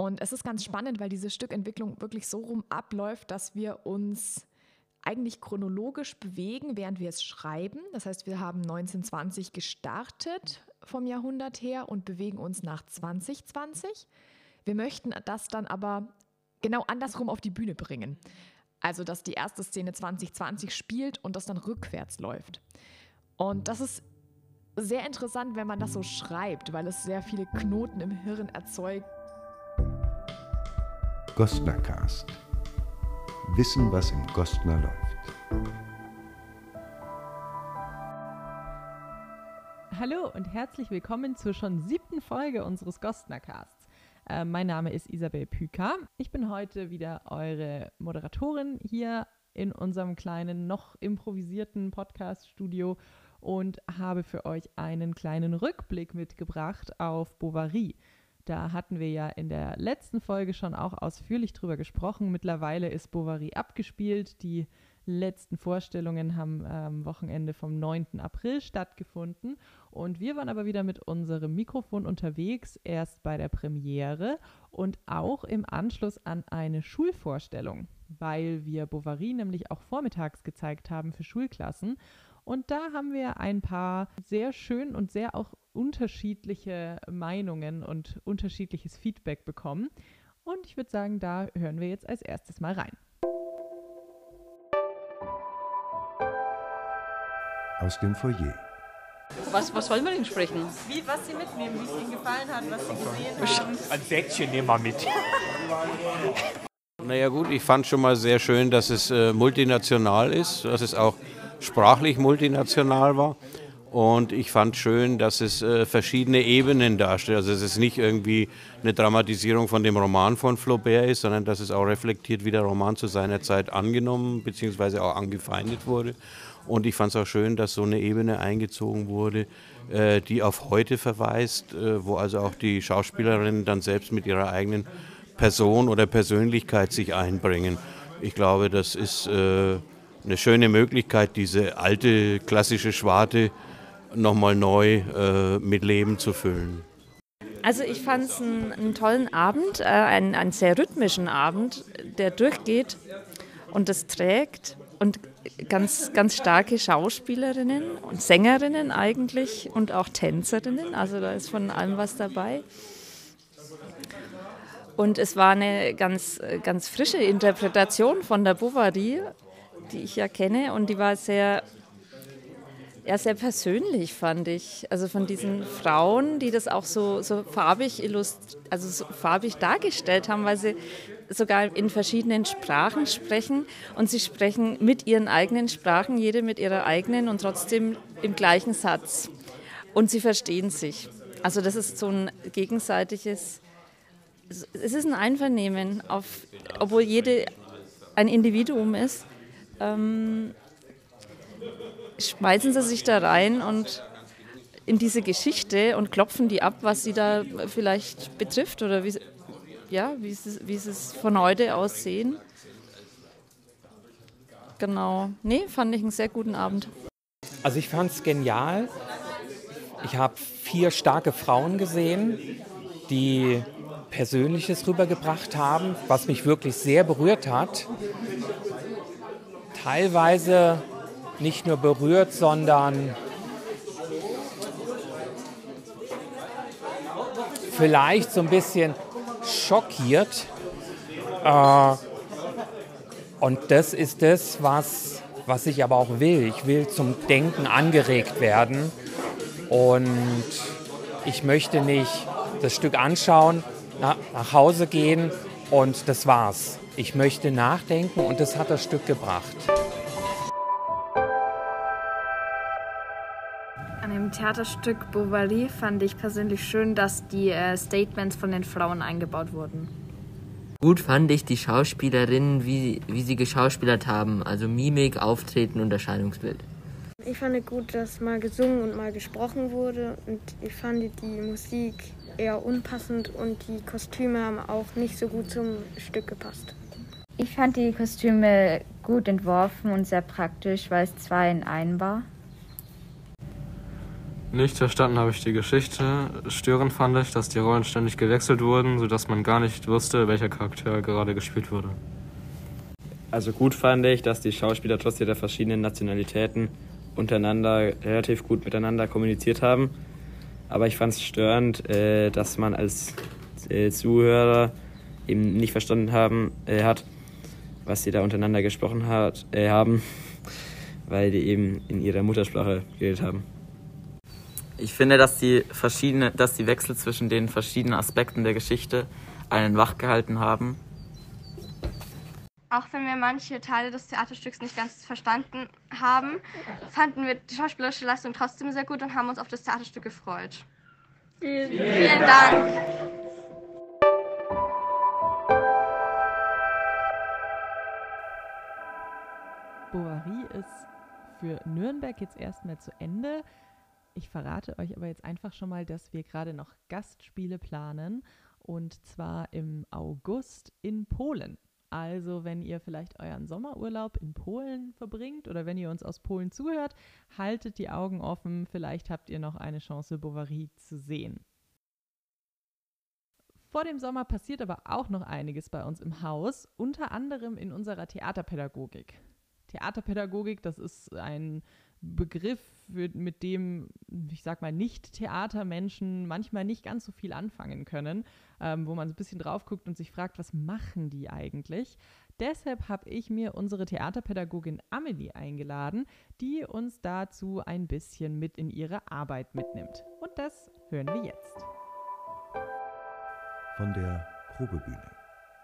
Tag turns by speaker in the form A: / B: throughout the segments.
A: Und es ist ganz spannend, weil diese Stückentwicklung wirklich so rum abläuft, dass wir uns eigentlich chronologisch bewegen, während wir es schreiben. Das heißt, wir haben 1920 gestartet vom Jahrhundert her und bewegen uns nach 2020. Wir möchten das dann aber genau andersrum auf die Bühne bringen. Also, dass die erste Szene 2020 spielt und das dann rückwärts läuft. Und das ist sehr interessant, wenn man das so schreibt, weil es sehr viele Knoten im Hirn erzeugt.
B: Gostnercast. Wissen, was im Gostner läuft.
C: Hallo und herzlich willkommen zur schon siebten Folge unseres Gostnercasts. Äh, mein Name ist Isabel Püker. Ich bin heute wieder eure Moderatorin hier in unserem kleinen, noch improvisierten Podcast-Studio und habe für euch einen kleinen Rückblick mitgebracht auf Bovary. Da hatten wir ja in der letzten Folge schon auch ausführlich drüber gesprochen. Mittlerweile ist Bovary abgespielt. Die letzten Vorstellungen haben am Wochenende vom 9. April stattgefunden. Und wir waren aber wieder mit unserem Mikrofon unterwegs, erst bei der Premiere und auch im Anschluss an eine Schulvorstellung, weil wir Bovary nämlich auch vormittags gezeigt haben für Schulklassen. Und da haben wir ein paar sehr schön und sehr auch unterschiedliche Meinungen und unterschiedliches Feedback bekommen. Und ich würde sagen, da hören wir jetzt als erstes mal rein.
B: Aus dem Foyer.
D: Was, was soll man denn sprechen?
C: Wie, was Sie mitnehmen, wie es Ihnen gefallen hat, was Sie gesehen haben.
E: Ein Säckchen nehmen wir mit.
F: Naja gut, ich fand schon mal sehr schön, dass es äh, multinational ist, dass es auch sprachlich multinational war. Und ich fand schön, dass es äh, verschiedene Ebenen darstellt. Also dass es nicht irgendwie eine Dramatisierung von dem Roman von Flaubert ist, sondern dass es auch reflektiert, wie der Roman zu seiner Zeit angenommen bzw. auch angefeindet wurde. Und ich fand es auch schön, dass so eine Ebene eingezogen wurde, äh, die auf heute verweist, äh, wo also auch die Schauspielerinnen dann selbst mit ihrer eigenen Person oder Persönlichkeit sich einbringen. Ich glaube, das ist eine schöne Möglichkeit, diese alte klassische Schwarte nochmal neu äh, mit Leben zu füllen.
D: Also ich fand es einen, einen, tollen Abend, äh, einen, einen sehr rhythmischen Abend, der durchgeht und das trägt und ganz, ganz starke Schauspielerinnen und Sängerinnen eigentlich und auch Tänzerinnen, also da ist von allem was dabei. Und es war eine ganz, ganz frische Interpretation von der Bovary die ich ja kenne und die war sehr, ja, sehr persönlich, fand ich. Also von diesen Frauen, die das auch so, so farbig illust also so farbig dargestellt haben, weil sie sogar in verschiedenen Sprachen sprechen und sie sprechen mit ihren eigenen Sprachen, jede mit ihrer eigenen und trotzdem im gleichen Satz. Und sie verstehen sich. Also das ist so ein gegenseitiges, es ist ein Einvernehmen, auf, obwohl jede ein Individuum ist ähm, schmeißen sie sich da rein und in diese Geschichte und klopfen die ab, was sie da vielleicht betrifft oder wie, ja, wie, sie, wie sie es von heute aus sehen. Genau. Nee, fand ich einen sehr guten Abend.
E: Also ich fand es genial. Ich habe vier starke Frauen gesehen, die Persönliches rübergebracht haben, was mich wirklich sehr berührt hat teilweise nicht nur berührt, sondern vielleicht so ein bisschen schockiert. Äh, und das ist das, was, was ich aber auch will. Ich will zum Denken angeregt werden. Und ich möchte nicht das Stück anschauen, nach, nach Hause gehen und das war's. Ich möchte nachdenken und das hat das Stück gebracht.
G: An dem Theaterstück Bovary fand ich persönlich schön, dass die äh, Statements von den Frauen eingebaut wurden.
H: Gut fand ich die Schauspielerinnen, wie, wie sie geschauspielert haben, also Mimik, Auftreten und Erscheinungsbild.
I: Ich fand gut, dass mal gesungen und mal gesprochen wurde und ich fand die Musik eher unpassend und die Kostüme haben auch nicht so gut zum Stück gepasst.
J: Ich fand die Kostüme gut entworfen und sehr praktisch, weil es zwei in einem war.
K: Nicht verstanden habe ich die Geschichte. Störend fand ich, dass die Rollen ständig gewechselt wurden, sodass man gar nicht wusste, welcher Charakter gerade gespielt wurde.
L: Also gut fand ich, dass die Schauspieler trotz ihrer verschiedenen Nationalitäten untereinander relativ gut miteinander kommuniziert haben. Aber ich fand es störend, äh, dass man als äh, Zuhörer eben nicht verstanden haben, äh, hat, was sie da untereinander gesprochen hat, äh, haben, weil die eben in ihrer Muttersprache geredet haben.
M: Ich finde, dass die, verschiedene, dass die Wechsel zwischen den verschiedenen Aspekten der Geschichte einen wachgehalten haben.
N: Auch wenn wir manche Teile des Theaterstücks nicht ganz verstanden haben, fanden wir die schauspielerische Leistung trotzdem sehr gut und haben uns auf das Theaterstück gefreut. Vielen, Vielen Dank.
C: Bovary ist für Nürnberg jetzt erstmal zu Ende. Ich verrate euch aber jetzt einfach schon mal, dass wir gerade noch Gastspiele planen und zwar im August in Polen. Also, wenn ihr vielleicht euren Sommerurlaub in Polen verbringt oder wenn ihr uns aus Polen zuhört, haltet die Augen offen. Vielleicht habt ihr noch eine Chance, Bovary zu sehen. Vor dem Sommer passiert aber auch noch einiges bei uns im Haus, unter anderem in unserer Theaterpädagogik. Theaterpädagogik, das ist ein Begriff, mit dem, ich sag mal, Nicht-Theatermenschen manchmal nicht ganz so viel anfangen können, ähm, wo man so ein bisschen drauf guckt und sich fragt, was machen die eigentlich? Deshalb habe ich mir unsere Theaterpädagogin Amelie eingeladen, die uns dazu ein bisschen mit in ihre Arbeit mitnimmt. Und das hören wir jetzt.
B: Von der Probebühne.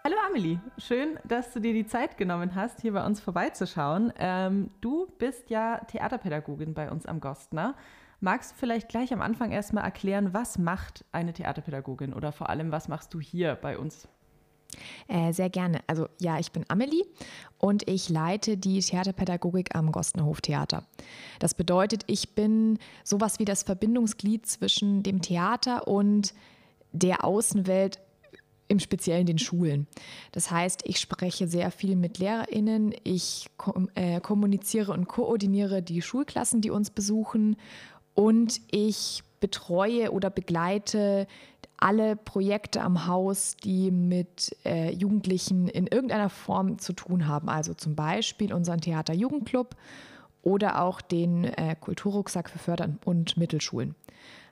C: Hallo Amelie, schön, dass du dir die Zeit genommen hast, hier bei uns vorbeizuschauen. Ähm, du bist ja Theaterpädagogin bei uns am Gostner. Magst du vielleicht gleich am Anfang erstmal erklären, was macht eine Theaterpädagogin oder vor allem, was machst du hier bei uns?
A: Äh, sehr gerne. Also ja, ich bin Amelie und ich leite die Theaterpädagogik am Gostner Hoftheater. Das bedeutet, ich bin sowas wie das Verbindungsglied zwischen dem Theater und der Außenwelt im Speziellen den Schulen. Das heißt, ich spreche sehr viel mit Lehrerinnen, ich kom äh, kommuniziere und koordiniere die Schulklassen, die uns besuchen und ich betreue oder begleite alle Projekte am Haus, die mit äh, Jugendlichen in irgendeiner Form zu tun haben. Also zum Beispiel unseren Theater-Jugendclub oder auch den äh, Kulturrucksack für Förder- und Mittelschulen.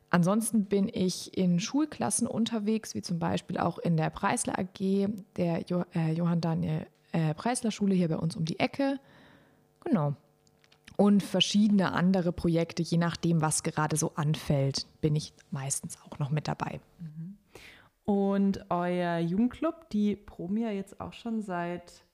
A: Ansonsten bin ich in Schulklassen unterwegs, wie zum Beispiel auch in der Preisler AG, der jo äh, Johann Daniel äh, Preisler Schule hier bei uns um die Ecke. Genau. Und verschiedene andere Projekte, je nachdem, was gerade so anfällt, bin ich meistens auch noch mit dabei.
C: Mhm. Und euer Jugendclub, die proben ja jetzt auch schon seit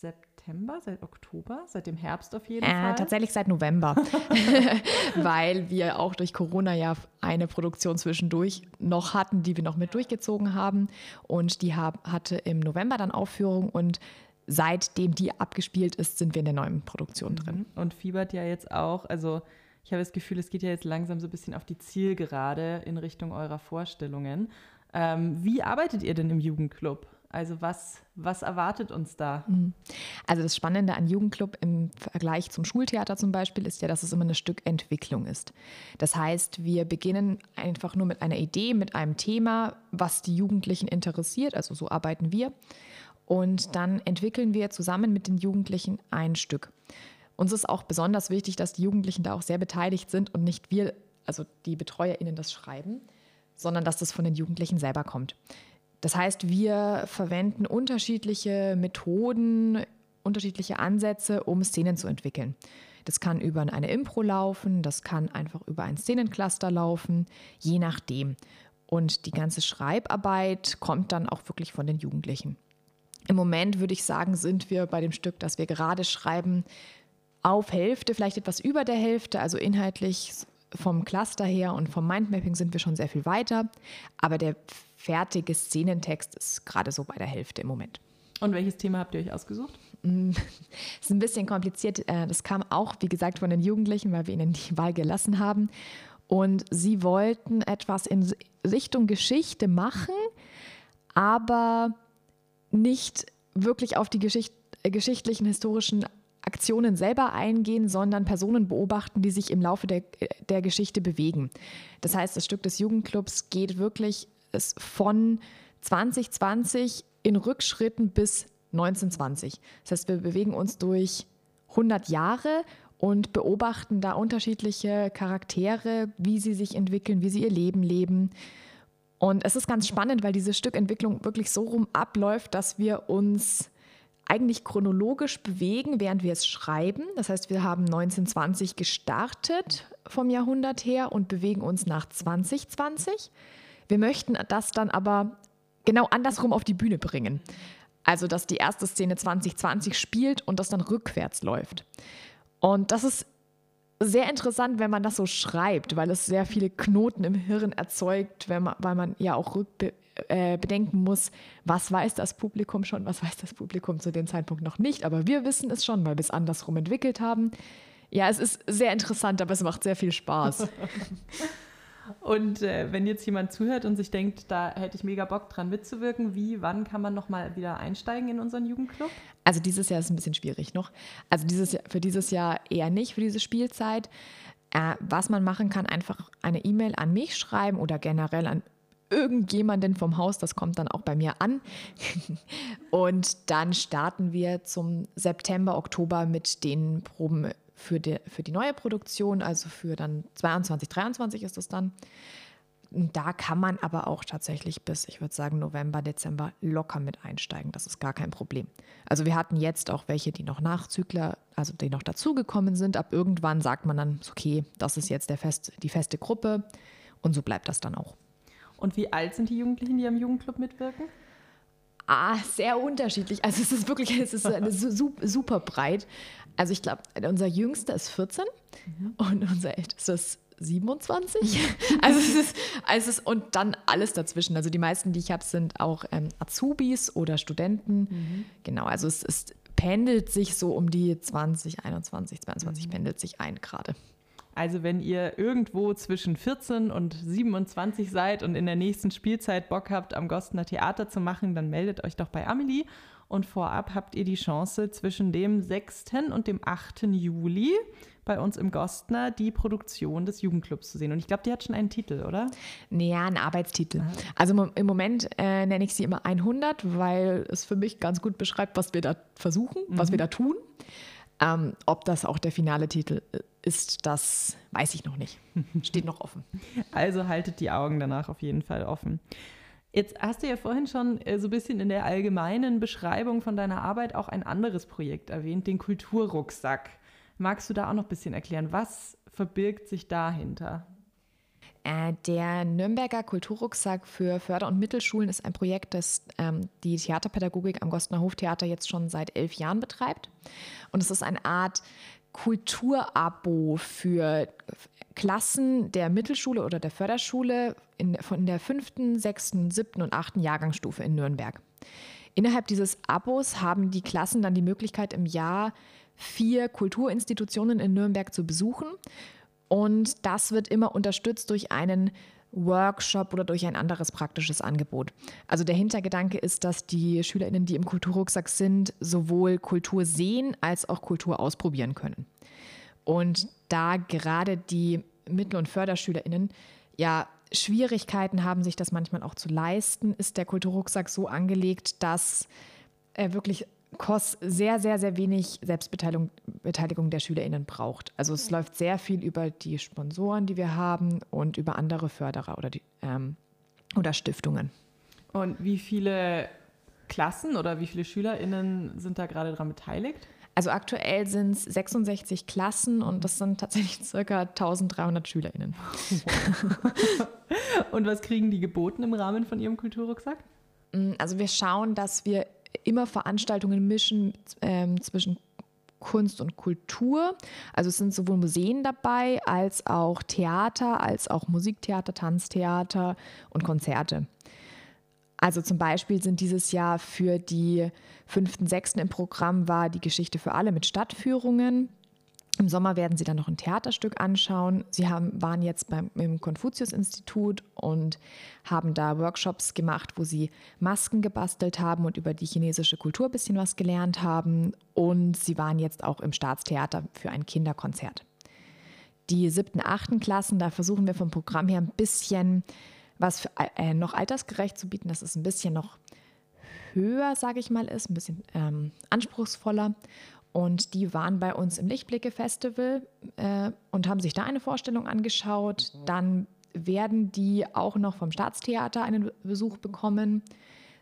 C: September, seit Oktober, seit dem Herbst auf jeden
A: äh,
C: Fall?
A: Tatsächlich seit November, weil wir auch durch Corona ja eine Produktion zwischendurch noch hatten, die wir noch mit durchgezogen haben. Und die hab, hatte im November dann Aufführung und seitdem die abgespielt ist, sind wir in der neuen Produktion drin. Mhm.
C: Und fiebert ja jetzt auch, also ich habe das Gefühl, es geht ja jetzt langsam so ein bisschen auf die Zielgerade in Richtung eurer Vorstellungen. Ähm, wie arbeitet ihr denn im Jugendclub? Also was, was erwartet uns da? Mhm.
A: Also das Spannende an Jugendclub im Vergleich zum Schultheater zum Beispiel ist ja, dass es immer ein Stück Entwicklung ist. Das heißt, wir beginnen einfach nur mit einer Idee, mit einem Thema, was die Jugendlichen interessiert. Also so arbeiten wir. Und dann entwickeln wir zusammen mit den Jugendlichen ein Stück. Uns ist auch besonders wichtig, dass die Jugendlichen da auch sehr beteiligt sind und nicht wir, also die BetreuerInnen, das schreiben, sondern dass das von den Jugendlichen selber kommt. Das heißt, wir verwenden unterschiedliche Methoden, unterschiedliche Ansätze, um Szenen zu entwickeln. Das kann über eine Impro laufen, das kann einfach über ein Szenencluster laufen, je nachdem. Und die ganze Schreibarbeit kommt dann auch wirklich von den Jugendlichen. Im Moment würde ich sagen, sind wir bei dem Stück, das wir gerade schreiben, auf Hälfte, vielleicht etwas über der Hälfte, also inhaltlich vom Cluster her und vom Mindmapping sind wir schon sehr viel weiter, aber der fertige Szenentext ist gerade so bei der Hälfte im Moment.
C: Und welches Thema habt ihr euch ausgesucht? Das
A: mm, ist ein bisschen kompliziert. Äh, das kam auch, wie gesagt, von den Jugendlichen, weil wir ihnen die Wahl gelassen haben. Und sie wollten etwas in Richtung Geschichte machen, aber nicht wirklich auf die Geschicht geschichtlichen, historischen Aktionen selber eingehen, sondern Personen beobachten, die sich im Laufe der, der Geschichte bewegen. Das heißt, das Stück des Jugendclubs geht wirklich von 2020 in Rückschritten bis 1920. Das heißt, wir bewegen uns durch 100 Jahre und beobachten da unterschiedliche Charaktere, wie sie sich entwickeln, wie sie ihr Leben leben. Und es ist ganz spannend, weil diese Stückentwicklung wirklich so rum abläuft, dass wir uns eigentlich chronologisch bewegen, während wir es schreiben. Das heißt, wir haben 1920 gestartet vom Jahrhundert her und bewegen uns nach 2020. Wir möchten das dann aber genau andersrum auf die Bühne bringen. Also, dass die erste Szene 2020 spielt und das dann rückwärts läuft. Und das ist sehr interessant, wenn man das so schreibt, weil es sehr viele Knoten im Hirn erzeugt, man, weil man ja auch rückbe äh, bedenken muss, was weiß das Publikum schon, was weiß das Publikum zu dem Zeitpunkt noch nicht. Aber wir wissen es schon, weil wir es andersrum entwickelt haben. Ja, es ist sehr interessant, aber es macht sehr viel Spaß.
C: Und äh, wenn jetzt jemand zuhört und sich denkt, da hätte ich mega Bock dran mitzuwirken, wie, wann kann man nochmal wieder einsteigen in unseren Jugendclub?
A: Also dieses Jahr ist ein bisschen schwierig noch. Also dieses Jahr, für dieses Jahr eher nicht, für diese Spielzeit. Äh, was man machen kann, einfach eine E-Mail an mich schreiben oder generell an irgendjemanden vom Haus, das kommt dann auch bei mir an. und dann starten wir zum September, Oktober mit den Proben für die, für die neue Produktion, also für dann 22, 23 ist es dann. Da kann man aber auch tatsächlich bis, ich würde sagen, November, Dezember locker mit einsteigen. Das ist gar kein Problem. Also wir hatten jetzt auch welche, die noch Nachzügler, also die noch dazugekommen sind. Ab irgendwann sagt man dann, okay, das ist jetzt der fest, die feste Gruppe und so bleibt das dann auch.
C: Und wie alt sind die Jugendlichen, die am Jugendclub mitwirken?
A: Ah, sehr unterschiedlich. Also es ist wirklich, es ist super breit. Also ich glaube, unser Jüngster ist 14 mhm. und unser Ältester ist 27. also, es ist, es ist, und dann alles dazwischen. Also die meisten, die ich habe, sind auch ähm, Azubis oder Studenten. Mhm. Genau, also es ist, pendelt sich so um die 20, 21, 22 mhm. pendelt sich ein gerade.
C: Also wenn ihr irgendwo zwischen 14 und 27 seid und in der nächsten Spielzeit Bock habt, am Gostner Theater zu machen, dann meldet euch doch bei Amelie. Und vorab habt ihr die Chance, zwischen dem 6. und dem 8. Juli bei uns im Gostner die Produktion des Jugendclubs zu sehen. Und ich glaube, die hat schon einen Titel, oder?
A: Naja, einen Arbeitstitel. Also im Moment äh, nenne ich sie immer 100, weil es für mich ganz gut beschreibt, was wir da versuchen, mhm. was wir da tun. Ähm, ob das auch der finale Titel ist, das weiß ich noch nicht. Steht noch offen.
C: Also haltet die Augen danach auf jeden Fall offen. Jetzt hast du ja vorhin schon äh, so ein bisschen in der allgemeinen Beschreibung von deiner Arbeit auch ein anderes Projekt erwähnt, den Kulturrucksack. Magst du da auch noch ein bisschen erklären? Was verbirgt sich dahinter?
A: Äh, der Nürnberger Kulturrucksack für Förder- und Mittelschulen ist ein Projekt, das ähm, die Theaterpädagogik am Gostner Hoftheater jetzt schon seit elf Jahren betreibt. Und es ist eine Art Kulturabo für Klassen der Mittelschule oder der Förderschule in, von der fünften, sechsten, siebten und achten Jahrgangsstufe in Nürnberg. Innerhalb dieses Abos haben die Klassen dann die Möglichkeit, im Jahr vier Kulturinstitutionen in Nürnberg zu besuchen. Und das wird immer unterstützt durch einen Workshop oder durch ein anderes praktisches Angebot. Also der Hintergedanke ist, dass die Schülerinnen, die im Kulturrucksack sind, sowohl Kultur sehen als auch Kultur ausprobieren können. Und da gerade die Mittel- und Förderschülerinnen ja Schwierigkeiten haben, sich das manchmal auch zu leisten, ist der Kulturrucksack so angelegt, dass er wirklich KOS sehr, sehr, sehr wenig Selbstbeteiligung Beteiligung der SchülerInnen braucht. Also es läuft sehr viel über die Sponsoren, die wir haben und über andere Förderer oder, die, ähm, oder Stiftungen.
C: Und wie viele Klassen oder wie viele SchülerInnen sind da gerade daran beteiligt?
A: Also aktuell sind es 66 Klassen und das sind tatsächlich ca. 1300 SchülerInnen.
C: und was kriegen die geboten im Rahmen von ihrem Kulturrucksack?
A: Mm, also wir schauen, dass wir immer Veranstaltungen mischen ähm, zwischen Kunst und Kultur. Also es sind sowohl Museen dabei als auch Theater, als auch Musiktheater, Tanztheater und Konzerte. Also zum Beispiel sind dieses Jahr für die fünften, sechsten im Programm war die Geschichte für alle mit Stadtführungen. Im Sommer werden Sie dann noch ein Theaterstück anschauen. Sie haben, waren jetzt beim, im Konfuzius-Institut und haben da Workshops gemacht, wo Sie Masken gebastelt haben und über die chinesische Kultur ein bisschen was gelernt haben. Und Sie waren jetzt auch im Staatstheater für ein Kinderkonzert. Die siebten, achten Klassen, da versuchen wir vom Programm her ein bisschen was für, äh, noch altersgerecht zu bieten, dass es ein bisschen noch höher, sage ich mal, ist, ein bisschen ähm, anspruchsvoller. Und die waren bei uns im Lichtblicke-Festival äh, und haben sich da eine Vorstellung angeschaut. Dann werden die auch noch vom Staatstheater einen Besuch bekommen.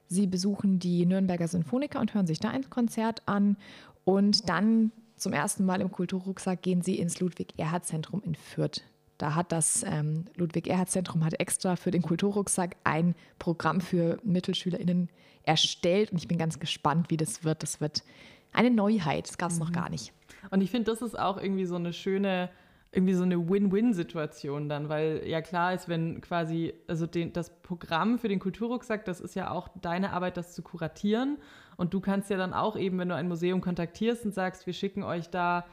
A: Sie besuchen die Nürnberger Sinfoniker und hören sich da ein Konzert an. Und dann zum ersten Mal im Kulturrucksack gehen sie ins Ludwig-Erhard-Zentrum in Fürth. Da hat das ähm, Ludwig-Erhard-Zentrum extra für den Kulturrucksack ein Programm für MittelschülerInnen erstellt. Und ich bin ganz gespannt, wie das wird. Das wird eine Neuheit. Das gab es mhm. noch gar nicht.
C: Und ich finde, das ist auch irgendwie so eine schöne, irgendwie so eine Win-Win-Situation dann, weil ja klar ist, wenn quasi, also den, das Programm für den Kulturrucksack, das ist ja auch deine Arbeit, das zu kuratieren. Und du kannst ja dann auch eben, wenn du ein Museum kontaktierst und sagst, wir schicken euch da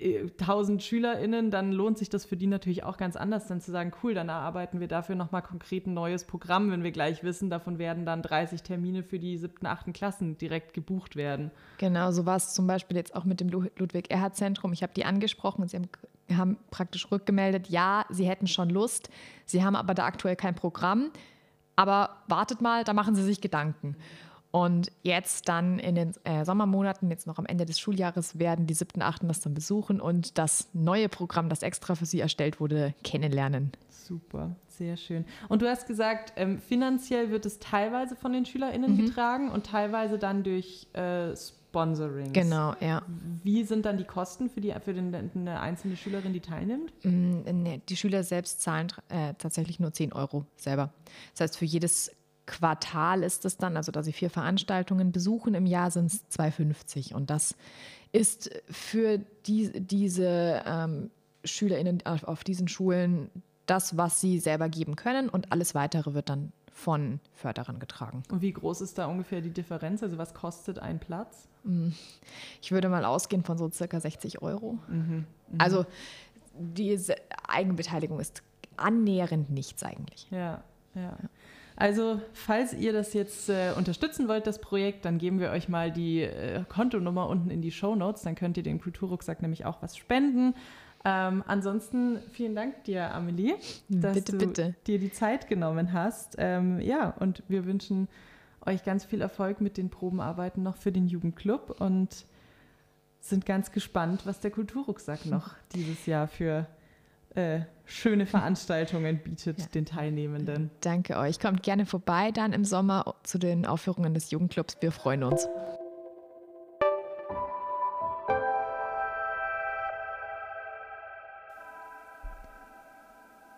C: 1000 SchülerInnen, dann lohnt sich das für die natürlich auch ganz anders, dann zu sagen, cool, dann erarbeiten wir dafür nochmal konkret ein neues Programm, wenn wir gleich wissen, davon werden dann 30 Termine für die siebten, achten Klassen direkt gebucht werden.
A: Genau, so war es zum Beispiel jetzt auch mit dem Ludwig-Erhard-Zentrum. Ich habe die angesprochen und sie haben, haben praktisch rückgemeldet, ja, sie hätten schon Lust, sie haben aber da aktuell kein Programm. Aber wartet mal, da machen sie sich Gedanken. Und jetzt dann in den äh, Sommermonaten, jetzt noch am Ende des Schuljahres, werden die siebten, achten das dann besuchen und das neue Programm, das extra für sie erstellt wurde, kennenlernen.
C: Super, sehr schön. Und du hast gesagt, ähm, finanziell wird es teilweise von den SchülerInnen mhm. getragen und teilweise dann durch äh, Sponsorings.
A: Genau, ja.
C: Wie sind dann die Kosten für, die, für den, eine einzelne Schülerin, die teilnimmt?
A: Mm, nee, die Schüler selbst zahlen äh, tatsächlich nur 10 Euro selber. Das heißt, für jedes Quartal ist es dann, also da sie vier Veranstaltungen besuchen im Jahr, sind es 2,50. Und das ist für die, diese ähm, SchülerInnen auf, auf diesen Schulen das, was sie selber geben können und alles weitere wird dann von Förderern getragen.
C: Und wie groß ist da ungefähr die Differenz? Also was kostet ein Platz?
A: Hm, ich würde mal ausgehen von so circa 60 Euro. Mhm, mh. Also diese Eigenbeteiligung ist annähernd nichts eigentlich.
C: Ja, ja. ja. Also, falls ihr das jetzt äh, unterstützen wollt, das Projekt, dann geben wir euch mal die äh, Kontonummer unten in die Show Notes. Dann könnt ihr den Kulturrucksack nämlich auch was spenden. Ähm, ansonsten vielen Dank dir, Amelie, dass
A: bitte,
C: du
A: bitte.
C: dir die Zeit genommen hast. Ähm, ja, und wir wünschen euch ganz viel Erfolg mit den Probenarbeiten noch für den Jugendclub und sind ganz gespannt, was der Kulturrucksack noch dieses Jahr für äh, schöne Veranstaltungen bietet ja. den Teilnehmenden.
A: Danke euch. Kommt gerne vorbei dann im Sommer zu den Aufführungen des Jugendclubs. Wir freuen uns.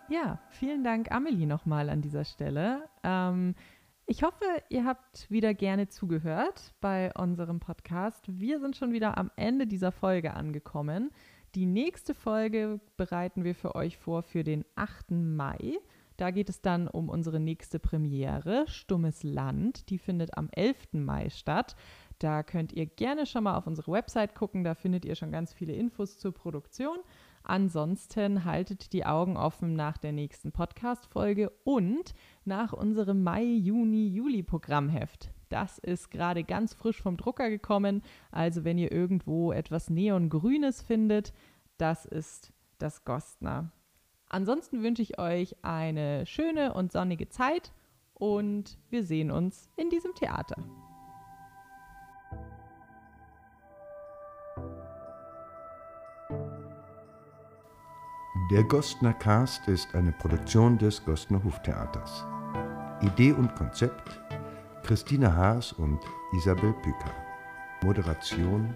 C: Ja, vielen Dank, Amelie, nochmal an dieser Stelle. Ähm, ich hoffe, ihr habt wieder gerne zugehört bei unserem Podcast. Wir sind schon wieder am Ende dieser Folge angekommen. Die nächste Folge bereiten wir für euch vor für den 8. Mai. Da geht es dann um unsere nächste Premiere, Stummes Land. Die findet am 11. Mai statt. Da könnt ihr gerne schon mal auf unsere Website gucken. Da findet ihr schon ganz viele Infos zur Produktion. Ansonsten haltet die Augen offen nach der nächsten Podcast-Folge und nach unserem Mai, Juni, Juli-Programmheft. Das ist gerade ganz frisch vom Drucker gekommen. Also wenn ihr irgendwo etwas Neongrünes findet, das ist das Gostner. Ansonsten wünsche ich euch eine schöne und sonnige Zeit und wir sehen uns in diesem Theater.
B: Der Gostner Cast ist eine Produktion des Gostner Hoftheaters. Idee und Konzept Christine Haas und Isabel Püker. Moderation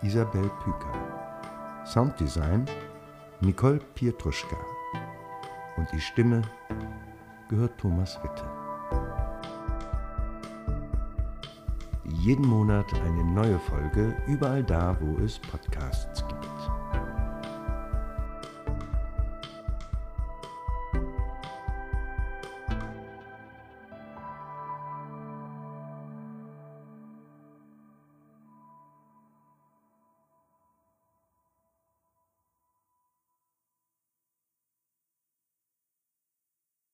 B: Isabel Püker. Sounddesign Nicole Pietruschka. Und die Stimme gehört Thomas Witte. Jeden Monat eine neue Folge, überall da, wo es Podcasts gibt.